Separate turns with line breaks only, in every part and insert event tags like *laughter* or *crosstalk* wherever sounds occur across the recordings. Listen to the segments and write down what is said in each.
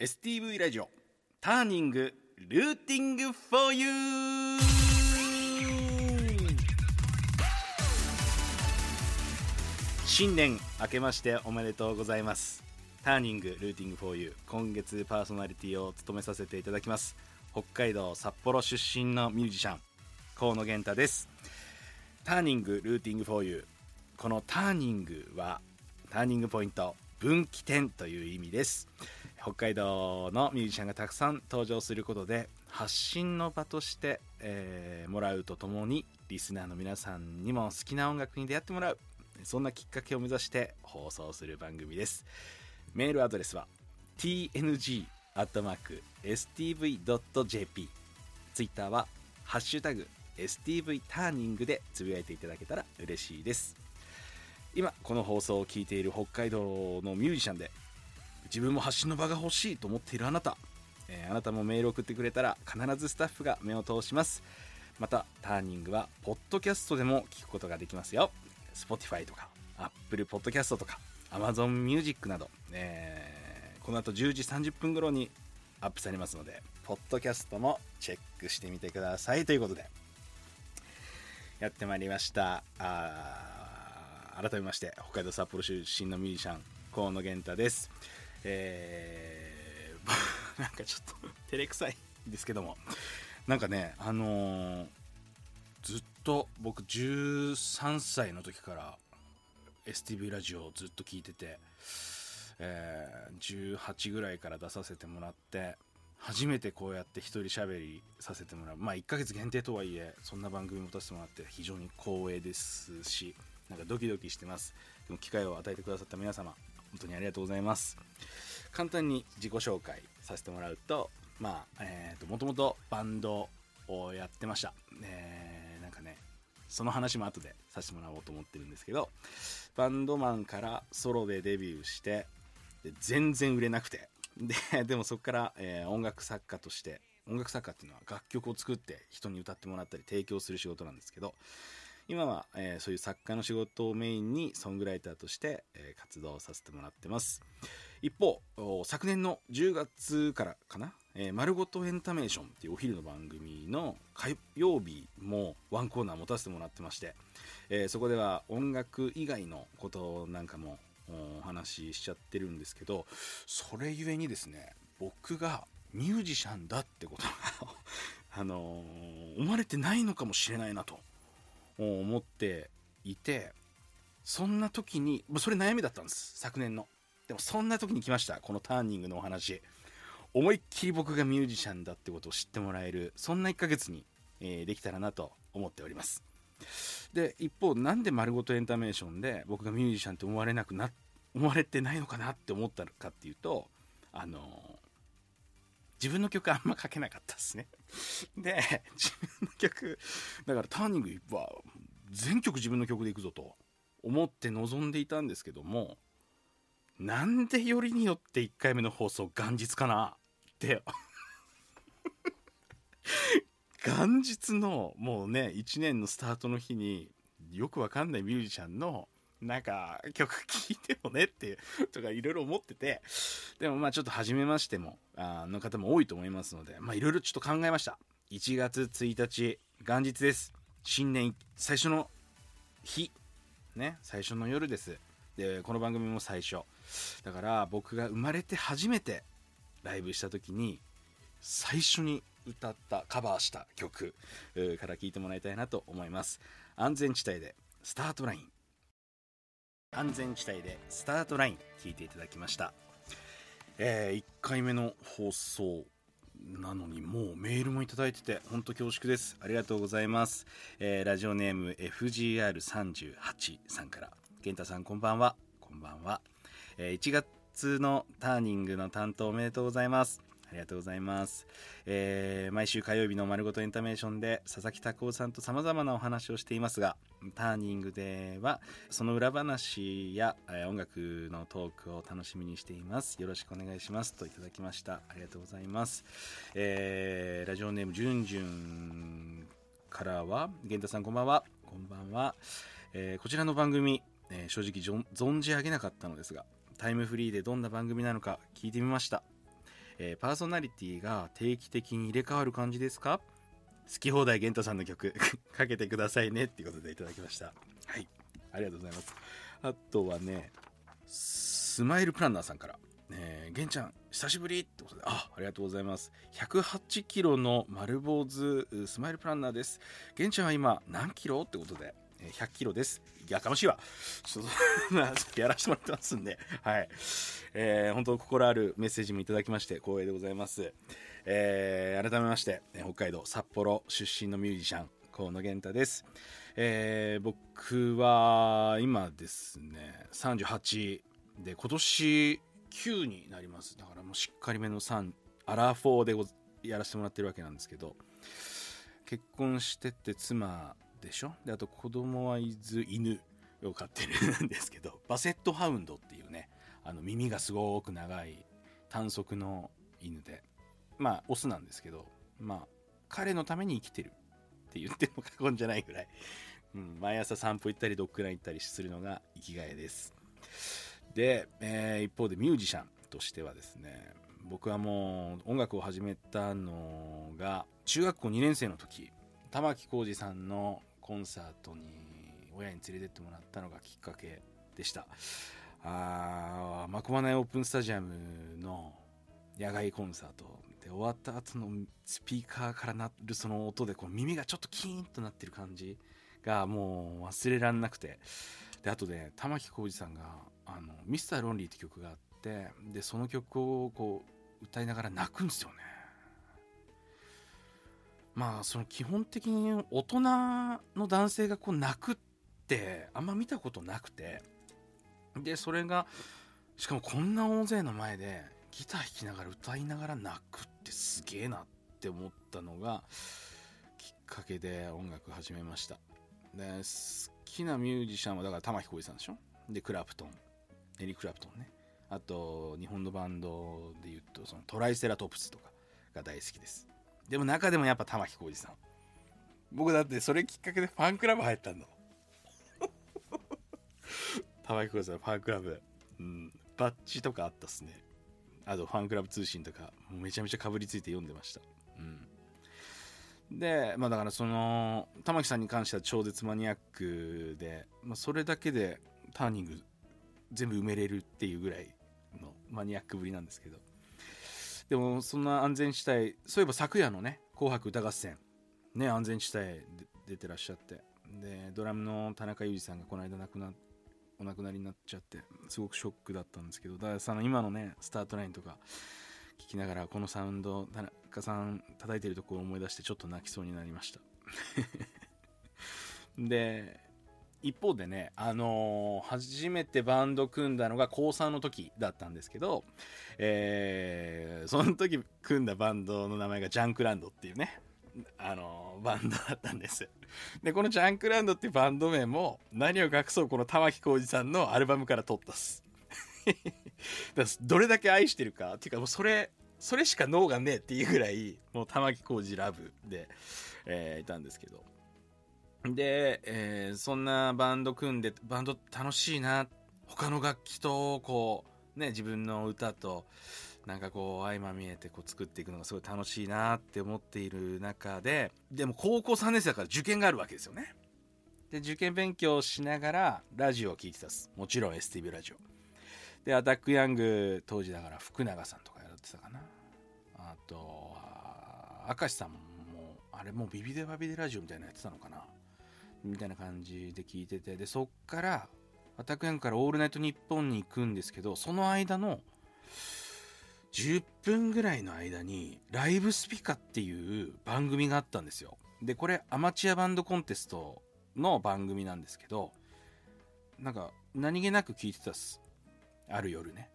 STV ラジオターニングルーティング for you! 新年明けましておめでとうございます。ターニングルーティング for you 今月パーソナリティを務めさせていただきます。北海道札幌出身のミュージシャン河野源太です。ターニングルーティング for you このターニングはターニングポイント分岐点という意味です。北海道のミュージシャンがたくさん登場することで発信の場として、えーもらうとともにリスナーの皆さんにも好きな音楽に出会ってもらう。そんなきっかけを目指して放送する番組です。メールアドレスは tng.stv.jp ツイッターは「ハッシュタグ #stv ターニング」でつぶやいていただけたら嬉しいです。今この放送を聞いている北海道のミュージシャンで自分も発信の場が欲しいと思っているあなた、えーあなたもメール送ってくれたら必ずスタッフが目を通します。またターニングはポッドキャストでも聞くことができますよ。Spotify とか Apple Podcast とか Amazon Music など、えーこの後10時30分頃にアップされますのでポッドキャストもチェックしてみてください。ということでやってまいりました。あ改めまして北海道札幌出身のミュージシャン河野源太です。えー *laughs* なんかちょっと照れくさいんですけども。なんかねあのーずっと僕13歳の時から STV ラジオをずっと聞いてて、えー18ぐらいから出させてもらって初めてこうやって一人喋りさせてもらう。まあ1ヶ月限定とはいえそんな番組持たせてもらって非常に光栄ですしなんかドキドキしてます。でも機会を与えてくださった皆様本当にありがとうございます。簡単に自己紹介させてもらうとまあえーともともとバンドをやってました、えーなんかねその話も後でさせてもらおうと思ってるんですけどバンドマンからソロでデビューしてで全然売れなくて。ででもそこから、えー音楽作家として音楽作家っていうのは楽曲を作って人に歌ってもらったり提供する仕事なんですけど今は、えーそういう作家の仕事をメインにソングライターとして、えー活動させてもらってます。一方昨年の10月からかな「えー丸ごとエンタメーション」っていうお昼の番組の火曜日もワンコーナー持たせてもらってまして、えーそこでは音楽以外のことなんかもお話ししちゃってるんですけどそれゆえにですね僕がミュージシャンだってことが *laughs* あのー思われてないのかもしれないなと思っていてそんな時にそれ悩みだったんです昨年の。でもそんな時に来ましたこのターニングのお話。思いっきり僕がミュージシャンだってことを知ってもらえるそんな1ヶ月に、えーできたらなと思っております。で一方なんで丸ごとエンタメーションで僕がミュージシャンって思われなくな思われてないのかなって思ったかっていうとあのー自分の曲あんま書けなかったですね。*laughs* で自分の曲だからターニングは全曲自分の曲でいくぞと思って臨んでいたんですけどもなんでよりによって1回目の放送元日かなって。*laughs* 元日のもうね1年のスタートの日によくわかんないミュージシャンのなんか曲聴いてもねっていうとかいろいろ思っててでもまあちょっと初めましてもあの方も多いと思いますのでまあいろいろちょっと考えました。1月1日元日です。新年最初の日。ね最初の夜です。でこの番組も最初。だから僕が生まれて初めてライブした時に最初に歌ったカバーした曲から聴いてもらいたいなと思います。安全地帯でスタートライン。安全地帯でスタートライン聞いていただきました。え1回目の放送なのにもうメールもいただいてて本当恐縮です。ありがとうございます、えーラジオネーム FGR38 さんから健太さんこんばんは。こんばんは、えー1月のターニングの担当おめでとうございます。ありがとうございます。えー毎週火曜日の丸ごとエンタメーションで佐々木拓夫さんと様々なお話をしていますが、ターニングではその裏話や、えー音楽のトークを楽しみにしています。よろしくお願いします。といただきました。ありがとうございます。えーラジオネームじゅんじゅんからは、源太さんこんばんは。こんばんは。えーこちらの番組、えー正直じょ存じ上げなかったのですが、タイムフリーでどんな番組なのか聞いてみました。えーパーソナリティが定期的に入れ替わる感じですか？好き放題玄太さんの曲 *laughs* かけてくださいねっていうことでいただきました。はい。ありがとうございます。あとはねスマイルプランナーさんからえー、玄ちゃん久しぶりってことであありがとうございます。108キロの丸坊主スマイルプランナーです。玄ちゃんは今何キロ？ってことで。100キロです。いやかましいわ。*laughs* ちょっとやらせてもらってますんで。はい。えー、本当心あるメッセージもいただきまして光栄でございます。えー改めまして北海道札幌出身のミュージシャン河野源太です、えー僕は今ですね38で今年9になります。だからもうしっかりめの3アラフォーでやらせてもらってるわけなんですけど結婚してて妻でしょ？であと子供はいず犬を飼ってるんですけど *laughs* バセットハウンドっていうねあの耳がすごく長い短足の犬でまあオスなんですけどまあ彼のために生きてるって言っても過言じゃないぐらい、*laughs* うん、毎朝散歩行ったりドッグラン行ったりするのが生きがいです。で、えー一方でミュージシャンとしてはですね僕はもう音楽を始めたのが中学校2年生の時玉置浩二さんのコンサートに親に連れてってもらったのがきっかけでした。あーマコマナイオープンスタジアムの野外コンサートで終わった後のスピーカーから鳴るその音でこう耳がちょっとキーンとなってる感じがもう忘れられなくて。であとで玉置浩二さんが「あのミスターロンリーって曲があってでその曲をこう歌いながら泣くんですよね。まあその基本的に大人の男性がこう泣くってあんま見たことなくて。でそれがしかもこんな大勢の前でギター弾きながら歌いながら泣くってすげえなって思ったのがきっかけで音楽始めました。で好きなミュージシャンはだから玉置浩二さんでしょ？でクラプトン。エリック・クラプトンね。あと日本のバンドで言うとそのトライセラトプスとかが大好きです。でも中でもやっぱ玉置浩二さん。僕だってそれきっかけでファンクラブ入ったんだ *laughs* 玉置浩二さんのファンクラブ、うん、バッジとかあったっすね。あとファンクラブ通信とかめちゃめちゃかぶりついて読んでました。うん。でまあだからその玉木さんに関しては超絶マニアックで、まあ、それだけでターニング全部埋めれるっていうぐらいのマニアックぶりなんですけどでもそんな安全地帯そういえば昨夜のね「紅白歌合戦」ね安全地帯で出てらっしゃって。でドラムの田中裕二さんがこの間亡くなお亡くなりになっちゃってすごくショックだったんですけどだからその今のねスタートラインとか聞きながらこのサウンド田中さん叩いてるところを思い出してちょっと泣きそうになりました。*laughs* で一方でね、あのー初めてバンド組んだのが高3の時だったんですけど、えーその時組んだバンドの名前がジャンクランドっていうね、あのーバンドだったんです。で、このジャンクランドっていうバンド名も、何を隠そうこの玉置浩二さんのアルバムから取ったっす。*laughs* だどれだけ愛してるか、っていうかもうそれ、それしか脳がねえっていうぐらい、もう玉置浩二ラブで、えーいたんですけど。で、えーそんなバンド組んでバンド楽しいな。他の楽器とこうね自分の歌となんかこう相まみえてこう作っていくのがすごい楽しいなって思っている中ででも高校3年生だから受験があるわけですよね。で受験勉強しながらラジオを聴いてたっす。もちろん STV ラジオ。でアタックヤング当時だから福永さんとかやってたかな。あとは明石さんもあれもうビビデバビデラジオみたいなのやってたのかな。みたいな感じで聞いてて。でそっからアタックヤングから「オールナイトニッポン」に行くんですけどその間の10分ぐらいの間にライブスピカっていう番組があったんですよ。でこれアマチュアバンドコンテストの番組なんですけどなんか何気なく聞いてたっす。ある夜ね。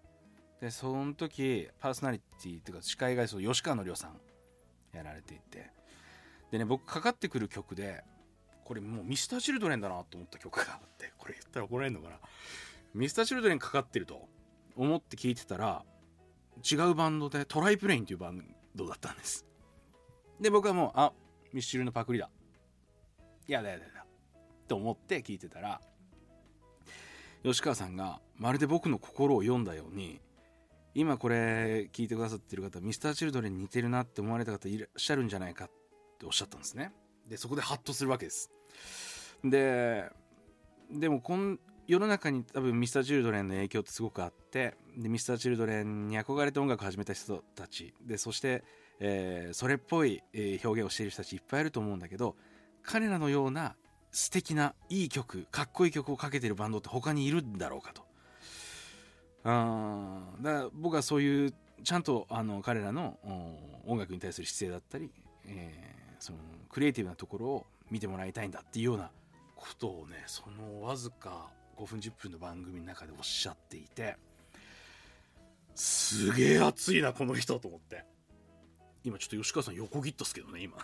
でその時パーソナリティっていうか司会がそう吉川のりょうさんやられていて。でね僕かかってくる曲でこれもうミスターチルドレンだなと思った曲があってこれ言ったら怒られるのかな？ミスターチルドレンかかってると思って聞いてたら違うバンドでトライプレインっていうバンドだったんです。で僕はもうあミスチルのパクリだ。やだやだやだと思って聞いてたら吉川さんがまるで僕の心を読んだように今これ聞いてくださってる方 Mr.Children に似てるなって思われた方いらっしゃるんじゃないかっておっしゃったんですね。でそこでハッとするわけです。ででもこん世の中に多分 Mr.Children の影響ってすごくあってで Mr.Children に憧れて音楽を始めた人たちでそして、えーそれっぽい、えー表現をしている人たちいっぱいいると思うんだけど彼らのような素敵ないい曲かっこいい曲をかけてるバンドって他にいるんだろうかと。あだから僕はそういうちゃんとあの彼らの音楽に対する姿勢だったり、えーそのクリエイティブなところを見てもらいたいんだっていうようなことをねそのわずか5分10分の番組の中でおっしゃっていてすげえ熱いなこの人と思って。今ちょっと吉川さん横切ったっすけどね今。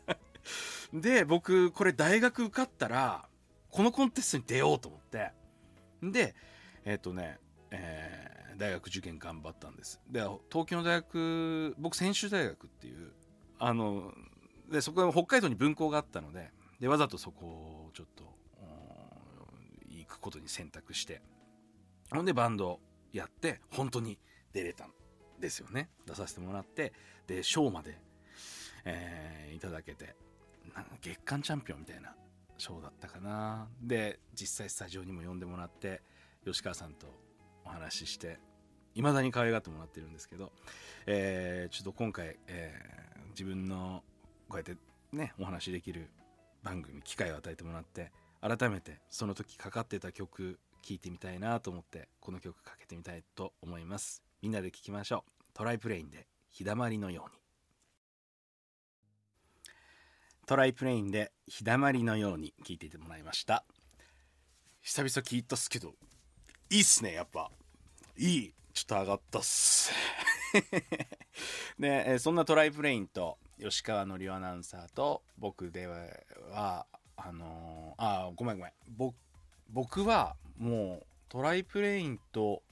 *laughs* で僕これ大学受かったらこのコンテストに出ようと思って。でえっ、とね、えー大学受験頑張ったんです。で東京の大学僕専修大学っていうあのでそこは北海道に分校があったのででわざとそこをちょっと行くことに選択してほんでバンドやって本当に出れたんですよね。出させてもらってで賞まで、えーいただけて月間チャンピオンみたいな賞だったかな。で実際スタジオにも呼んでもらって吉川さんとお話ししていまだに可愛がってもらってるんですけど、えーちょっと今回、えー自分のこうやってねお話しできる番組機会を与えてもらって改めてその時かかってた曲聴いてみたいなと思ってこの曲かけてみたいと思います。みんなで聴きましょう。トライプレインで日だまりのように。トライプレインで日だまりのように聴いていてもらいました。久々聞いたっすけどいいっすねやっぱ。いいちょっと上がったっす。で、*laughs* えそんなトライプレインと吉川のりおアナウンサーと僕ではあのーあごめんごめん。僕はもうトライプレインと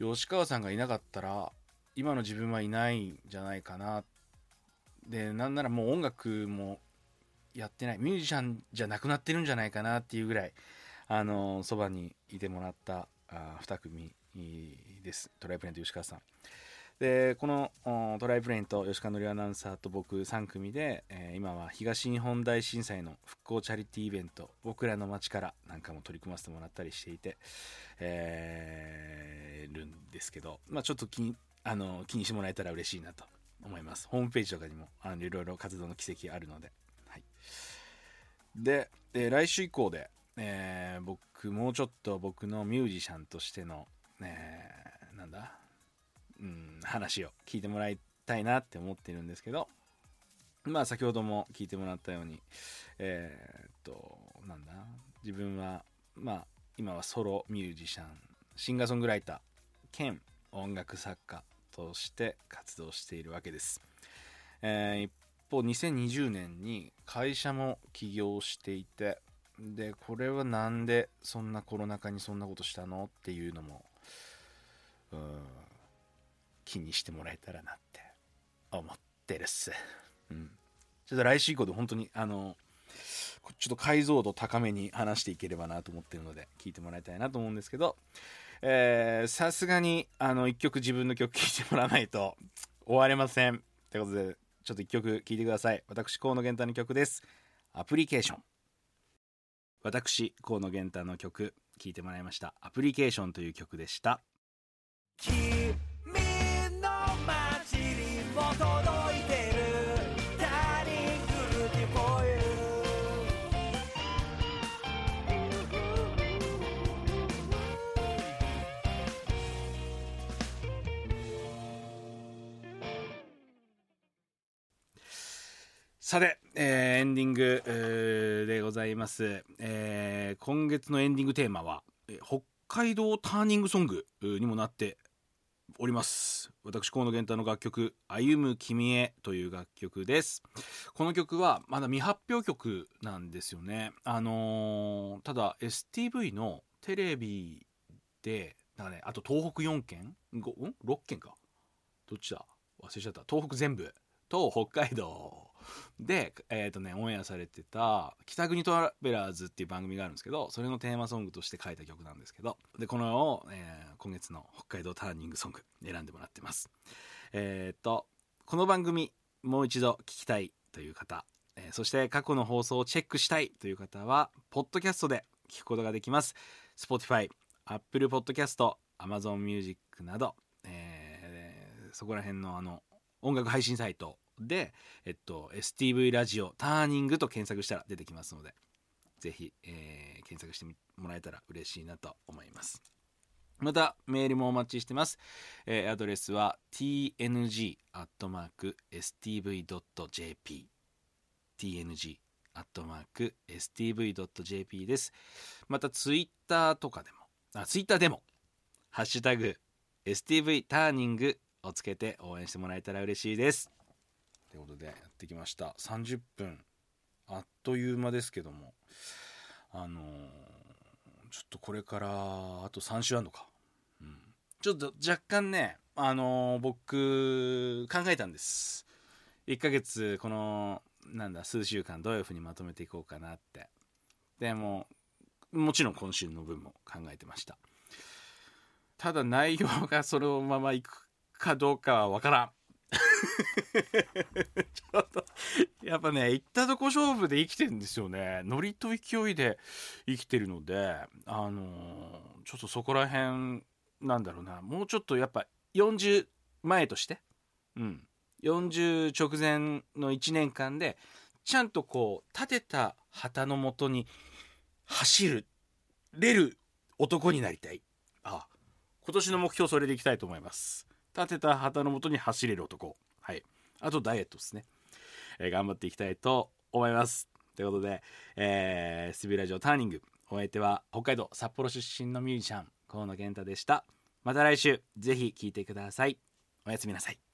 吉川さんがいなかったら今の自分はいないんじゃないかな。でなんならもう音楽もやってない。ミュージシャンじゃなくなってるんじゃないかなっていうぐらいあのそばにいてもらったあ2組です。トライプレインと吉川さん。でこのトライプレインと吉川のりアナウンサーと僕3組で、えー今は東日本大震災の復興チャリティーイベント僕らの街からなんかも取り組ませてもらったりしていて、えーるんですけど、まあ、ちょっと気にあの気にしてもらえたら嬉しいなと思います。ホームページとかにもあのいろいろ活動の軌跡あるので、はい、で、え来週以降で、えー僕もうちょっと僕のミュージシャンとしての、えーなんだ？話を聞いてもらいたいなって思ってるんですけどまあ先ほども聞いてもらったようにえーっとなんだ？自分はまあ今はソロミュージシャンシンガーソングライター兼音楽作家として活動しているわけです、えー一方2020年に会社も起業していてでこれはなんでそんなコロナ禍にそんなことしたの？っていうのもうん気にしてもらえたらなって思ってるっす。うん。ちょっと来週以降で本当に、あの、ちょっと解像度高めに話していければなと思ってるので、聞いてもらいたいなと思うんですけど、えーさすがに、あの、一曲自分の曲聴いてもらわないと終われません。ということで、ちょっと一曲聴いてください。私、河野源太の曲です。アプリケーション。私、河野源太の曲、聴いてもらいました。アプリケーションという曲でした。さて、えーエンディング、えーでございます、えー今月のエンディングテーマは、え北海道ターニングソングにもなっております。私河野源太の楽曲「歩む君へ」という楽曲です。この曲はまだ未発表曲なんですよね。あのーただ STV のテレビでなんかねあと東北4県ごん？6県か。どっちだ？忘れちゃった。東北全部と北海道。でえっ、とねオンエアされてた「北国トラベラーズ」っていう番組があるんですけどそれのテーマソングとして書いた曲なんですけどでこの、えー今月の北海道ターニングソング選んでもらってます。えっ、とこの番組もう一度聞きたいという方、えーそして過去の放送をチェックしたいという方はポッドキャストで聞くことができます。Spotify、Apple Podcast、Amazon Music など、えーそこら辺のあの音楽配信サイトで、えっと、STV ラジオターニングと検索したら出てきますのでぜひ、えー検索してもらえたら嬉しいなと思います。またメールもお待ちしてます、えーアドレスは tng.stv.jp tng アットマーク stv.jp です。またツイッターとかでもあツイッターでもハッシュタグ STV ターニングをつけて応援してもらえたら嬉しいです。ということでやってきました。30分。あっという間ですけども。あのーちょっとこれからあと3週あるのか、うん、ちょっと若干ねあのー僕考えたんです。1ヶ月このなんだ数週間どういうふうにまとめていこうかなって。でももちろん今週の分も考えてました。ただ内容がそのままいくかどうかは分からん。ちょっとやっぱね行ったとこ勝負で生きてるんですよね。ノリと勢いで生きてるのであのーちょっとそこら辺なんだろうな。もうちょっとやっぱ40前としてうん。40直前の1年間でちゃんとこう立てた旗のもとに走るれる男になりたい。あ。今年の目標それでいきたいと思います。立てた旗のもとに走れる男。はい。あとダイエットですね、えー頑張っていきたいと思います。ということで、えー、スビラジオターニング。お相手は北海道札幌出身のミュージシャン河野健太でした。また来週ぜひ聴いてください。おやすみなさい。